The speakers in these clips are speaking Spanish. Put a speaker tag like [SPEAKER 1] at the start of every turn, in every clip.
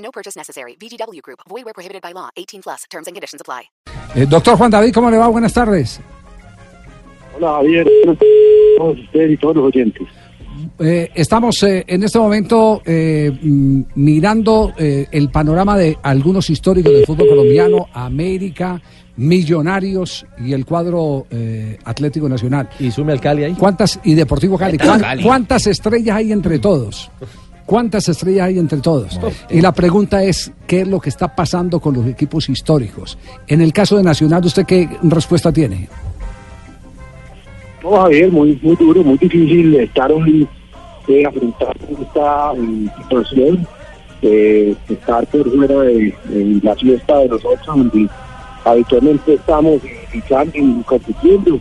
[SPEAKER 1] No purchase necessary. VGW Group. Void where prohibited by law. 18 plus. Terms and conditions apply.
[SPEAKER 2] Eh, doctor Juan David, ¿cómo le va? Buenas tardes.
[SPEAKER 3] Hola Javier, todos ustedes y todos los oyentes.
[SPEAKER 2] Eh, estamos eh, en este momento eh, mm, mirando eh, el panorama de algunos históricos del fútbol colombiano, América, Millonarios y el cuadro eh, Atlético Nacional.
[SPEAKER 4] Y sume al Cali ahí.
[SPEAKER 2] ¿Cuántas y Deportivo Cali? ¿Cuán-
[SPEAKER 4] Cali.
[SPEAKER 2] ¿Cuántas estrellas hay entre todos? ¿Cuántas estrellas hay entre todos? Y la pregunta es, ¿qué es lo que está pasando con los equipos históricos? En el caso de Nacional, ¿usted qué respuesta tiene?
[SPEAKER 3] No, Javier, muy, muy duro, muy difícil estar hoy eh, afrontar esta eh, situación, eh, estar por fuera de, de la fiesta de nosotros, donde habitualmente estamos luchando y compitiendo.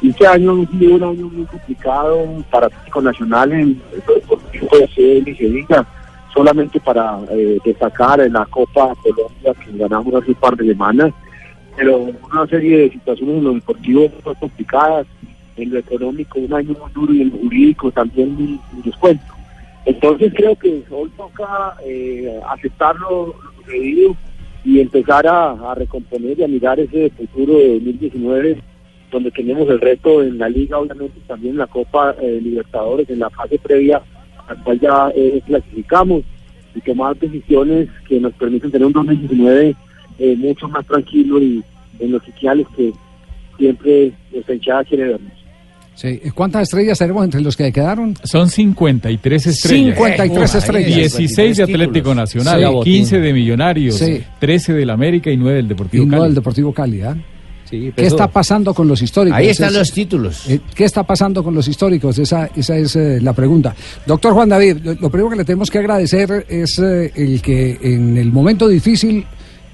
[SPEAKER 3] Este año ha sido un año muy complicado para Atlético Nacional en lo se diga, solamente para eh, destacar en la Copa Colombia que ganamos hace un par de semanas, pero una serie de situaciones en lo deportivo muy complicadas, en lo económico un año muy duro y en lo jurídico también un descuento. Entonces creo que hoy toca eh, aceptar lo, sucedido y empezar a, a recomponer y a mirar ese futuro de 2019 donde tenemos el reto en la liga, obviamente también en la Copa eh, Libertadores, en la fase previa al cual ya eh, clasificamos y tomar decisiones que nos permiten tener un 2019 eh, mucho más tranquilo y en los sociales que siempre nuestra hinchada quiere vernos.
[SPEAKER 2] Sí. ¿Cuántas estrellas tenemos entre los que quedaron?
[SPEAKER 5] Son 53 estrellas.
[SPEAKER 2] 53 estrellas.
[SPEAKER 5] 16 de Atlético Nacional,
[SPEAKER 2] Sí.
[SPEAKER 5] 15 de Millonarios,
[SPEAKER 2] Sí.
[SPEAKER 5] 13 del América y 9 del Deportivo
[SPEAKER 2] Y
[SPEAKER 5] Cali.
[SPEAKER 2] del Deportivo Cali, ¿ah?
[SPEAKER 4] Sí,
[SPEAKER 2] ¿Qué está pasando con los históricos?
[SPEAKER 6] Ahí están
[SPEAKER 2] Es-
[SPEAKER 6] los títulos.
[SPEAKER 2] eh, ¿Qué está pasando con los históricos? Esa, esa es eh, la pregunta. Doctor Juan David, lo, lo primero que le tenemos que agradecer es eh, el que en el momento difícil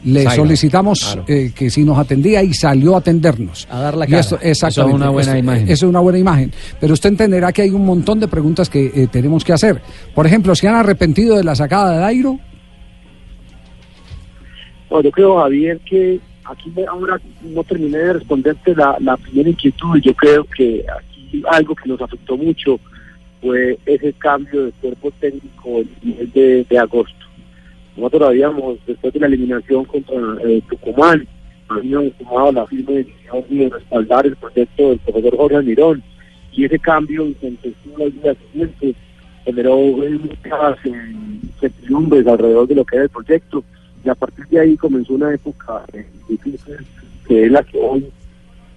[SPEAKER 2] le solicitamos
[SPEAKER 4] claro.
[SPEAKER 2] eh, que si nos atendía y salió a atendernos.
[SPEAKER 4] A dar la cara. Eso es una buena imagen.
[SPEAKER 2] Eso es una buena imagen. Pero usted entenderá que hay un montón de preguntas que eh, tenemos que hacer. Por ejemplo, ¿se han arrepentido de la sacada de Dairo?
[SPEAKER 3] No, yo creo, Javier, que aquí ahora no terminé de responderte la, primera inquietud. Yo creo que aquí algo que nos afectó mucho fue ese cambio de cuerpo técnico el nivel de, agosto. Nosotros habíamos, después de la eliminación contra eh, Tucumán, habíamos tomado la firme decisión de respaldar el proyecto del profesor Jorge Almirón y ese cambio intempestivo al día siguiente generó eh, muchas eh, alrededor de lo que era el proyecto y a partir de ahí comenzó una época eh, difícil que es la que hoy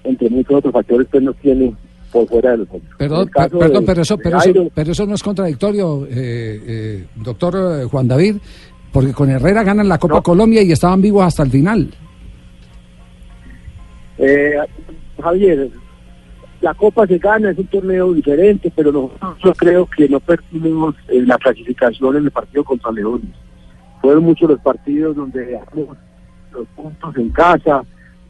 [SPEAKER 3] entre muchos otros factores pues nos tiene por fuera de los
[SPEAKER 2] Perdón, perdón
[SPEAKER 3] de-
[SPEAKER 2] pero, eso, pero, eso, pero eso no es contradictorio, eh, eh, doctor eh, Juan David, porque con Herrera ganan la Copa
[SPEAKER 3] No.
[SPEAKER 2] Colombia y estaban vivos hasta el final.
[SPEAKER 3] Eh, Javier, la Copa se gana, es un torneo diferente, pero nosotros yo creo que no perdimos la clasificación en el partido contra Leones. Fueron muchos los partidos donde dejamos los puntos en casa,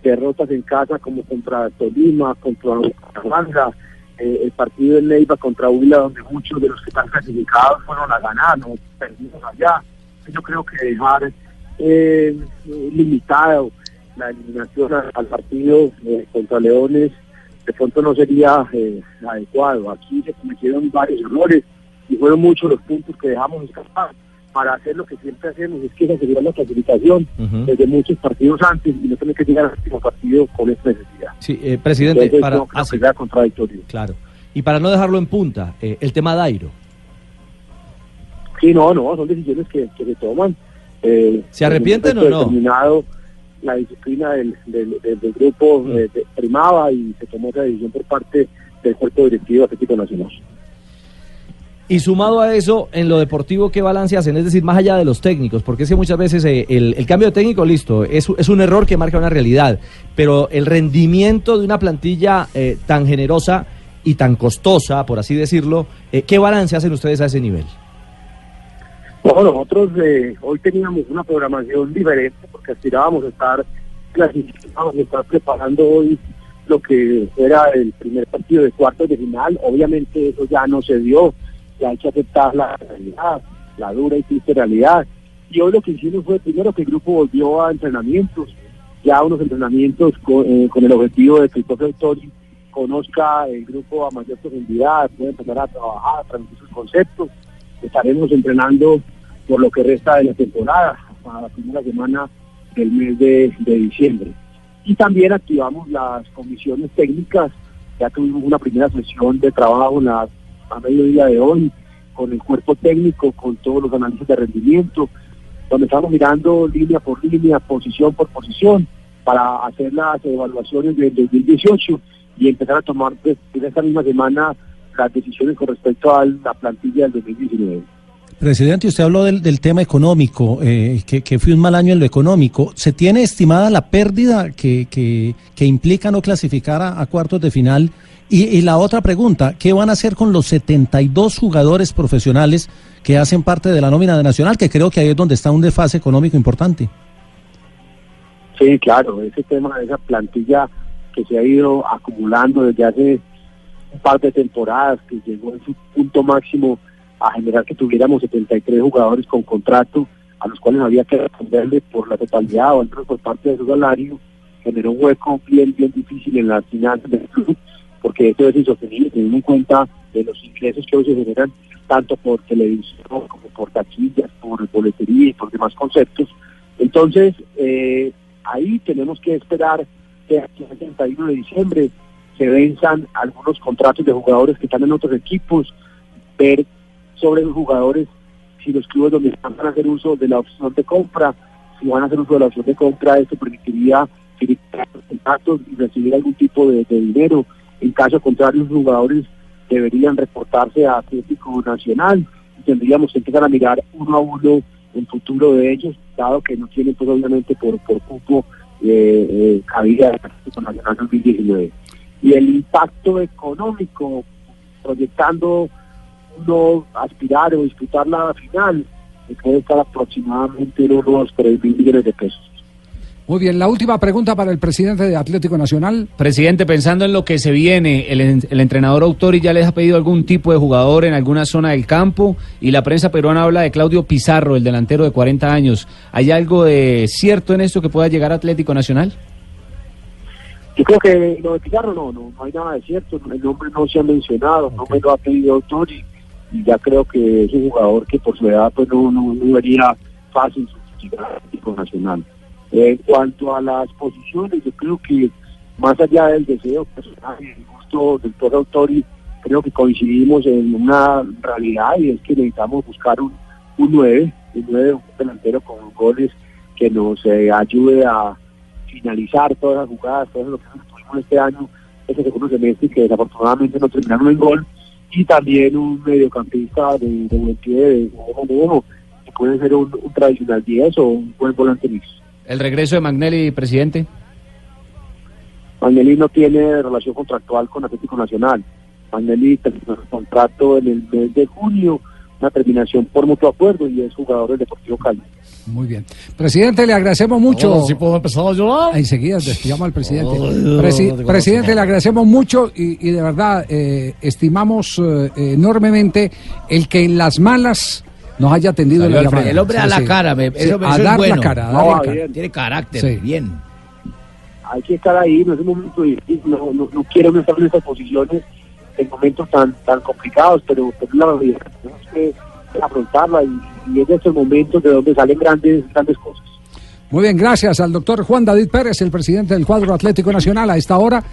[SPEAKER 3] derrotas en casa como contra Tolima, contra Bucaramanga, eh, el partido en Neiva contra Huila, donde muchos de los que están clasificados fueron a ganar, no perdimos allá. Yo creo que dejar eh, limitado la eliminación al partido eh, contra Leones de pronto no sería eh, adecuado. Aquí se cometieron varios errores y fueron muchos los puntos que dejamos escapar para hacer lo que siempre hacemos, es que asegurar la clasificación desde muchos partidos antes y no tener que llegar al último partido con esta necesidad.
[SPEAKER 4] Sí, eh, presidente,
[SPEAKER 3] Entonces,
[SPEAKER 4] para,
[SPEAKER 3] no creo
[SPEAKER 4] ah,
[SPEAKER 3] que
[SPEAKER 4] sí,
[SPEAKER 3] sea contradictorio.
[SPEAKER 4] claro. Y para no dejarlo en punta, eh, el tema Dairo.
[SPEAKER 3] Sí, no, no, son decisiones que, que se toman. Eh,
[SPEAKER 4] ¿Se arrepienten o no?
[SPEAKER 3] determinado, la disciplina del, del, del- del grupo
[SPEAKER 4] Mm.
[SPEAKER 3] eh, de- primaba y se tomó esa decisión por parte del cuerpo directivo Atlético Nacional.
[SPEAKER 4] Y sumado a eso, en lo deportivo, ¿qué balance hacen? Es decir, más allá de los técnicos, porque es que muchas veces eh, el, cambio de técnico, listo, es, es un error que marca una realidad, pero el rendimiento de una plantilla eh, tan generosa y tan costosa, por así decirlo, eh, ¿qué balance hacen ustedes a ese nivel?
[SPEAKER 3] Bueno, nosotros eh, hoy teníamos una programación diferente porque aspirábamos a estar clasificados y estar preparando hoy lo que era el primer partido de cuartos de final. Obviamente eso ya no se dio, ya hay que aceptar la realidad, la dura y triste realidad. Y hoy lo que hicimos fue primero que el grupo volvió a entrenamientos, ya unos entrenamientos con, eh, con el objetivo de que profe Autori conozca el grupo a mayor profundidad, pueda empezar a trabajar, a transmitir sus conceptos. Estaremos entrenando por lo que resta de la temporada, hasta la primera semana del mes de, de diciembre. Y también activamos las comisiones técnicas, ya tuvimos una primera sesión de trabajo en a mediodía de hoy, con el cuerpo técnico, con todos los análisis de rendimiento, donde estamos mirando línea por línea, posición por posición, para hacer las evaluaciones del 2018 y empezar a tomar pues, en esta misma semana las decisiones con respecto a la plantilla del 2019.
[SPEAKER 6] Presidente, usted habló del, del tema económico, eh, que, que, fue un mal año en lo económico. ¿Se tiene estimada la pérdida que, que, que implica no clasificar a, a cuartos de final? Y, y, la otra pregunta, ¿qué van a hacer con los 72 jugadores profesionales que hacen parte de la nómina de Nacional? Que creo que ahí es donde está un desfase económico importante.
[SPEAKER 3] Sí, claro, ese tema de esa plantilla que se ha ido acumulando desde hace un par de temporadas, que llegó en su punto máximo a generar que tuviéramos 73 jugadores con contrato a los cuales había que responderle por la totalidad o por parte de su salario, generó un hueco bien, bien difícil en las finanzas del club, porque esto es insostenible teniendo en cuenta de los ingresos que hoy se generan tanto por televisión como por taquillas, por boletería y por demás conceptos. Entonces, eh, ahí tenemos que esperar que aquí el 31 de diciembre se venzan algunos contratos de jugadores que están en otros equipos, ver sobre los jugadores si los clubes donde están van a hacer uso de la opción de compra, si van a hacer uso de la opción de compra, esto permitiría firmar contratos y recibir algún tipo de, dinero. En caso contrario, los jugadores deberían reportarse a Atlético Nacional y tendríamos que empezar a mirar uno a uno el futuro de ellos, dado que no tienen pues obviamente por, por cupo eh, eh, cabida de Atlético Nacional 2019. Y el impacto económico proyectando uno aspirar o disputar la final, que puede estar aproximadamente en unos 3 mil millones de pesos.
[SPEAKER 2] Muy bien, la última pregunta para el presidente de Atlético Nacional.
[SPEAKER 7] Presidente, pensando en lo que se viene, el, el, entrenador Autori ya les ha pedido algún tipo de jugador en alguna zona del campo y la prensa peruana habla de Claudio Pizarro, el delantero de 40 años. ¿Hay algo de cierto en esto que pueda llegar a Atlético Nacional?
[SPEAKER 3] Yo creo que lo de Pizarro no, no, no hay nada de cierto, el nombre no se ha mencionado, okay. no me lo ha pedido Autori y ya creo que es un jugador que por su edad pues no, no, no vería fácil sustituir al Atlético Nacional. En cuanto a las posiciones, yo creo que más allá del deseo personal y el gusto del todo Autori, creo que coincidimos en una realidad y es que necesitamos buscar un, un 9, un 9, un delantero con goles que nos eh, ayude a finalizar todas las jugadas, todo lo que tuvimos este año, este segundo semestre que desafortunadamente no terminaron en gol y también un mediocampista de, de pie, de ojo que puede ser un, un, tradicional 10 o un buen volante mixto.
[SPEAKER 7] ¿El regreso de Magnelli, presidente?
[SPEAKER 3] Magnelli no tiene relación contractual con Atlético Nacional. Magnelli terminó el contrato en el mes de junio, una terminación por mutuo acuerdo y es jugador del Deportivo Cali.
[SPEAKER 2] Muy bien. Presidente, le agradecemos mucho.
[SPEAKER 8] Oh, ¿Sí puedo empezar a llorar?
[SPEAKER 2] Enseguida despidamos al presidente. Oh, Presi no, presidente, le agradecemos mucho y, y de verdad eh, estimamos eh, enormemente el que en las malas nos haya atendido
[SPEAKER 8] Salió
[SPEAKER 2] la
[SPEAKER 8] el,
[SPEAKER 2] llamada.
[SPEAKER 8] el hombre a la cara, me,
[SPEAKER 2] sí,
[SPEAKER 8] eso,
[SPEAKER 2] a
[SPEAKER 8] eso
[SPEAKER 2] dar
[SPEAKER 8] es bueno.
[SPEAKER 2] la cara, a
[SPEAKER 3] No,
[SPEAKER 2] dar cara.
[SPEAKER 3] bien.
[SPEAKER 8] Tiene carácter,
[SPEAKER 2] Sí.
[SPEAKER 8] bien.
[SPEAKER 3] Hay que estar ahí, no es un momento difícil, no, no, no quiero no estar en estas posiciones en momentos tan tan complicados, pero, pero la realidad tenemos que afrontarla y, y es de estos momentos de donde salen grandes grandes cosas.
[SPEAKER 2] Muy bien, gracias al doctor Juan David Pérez, el presidente del cuadro Atlético Nacional a esta hora.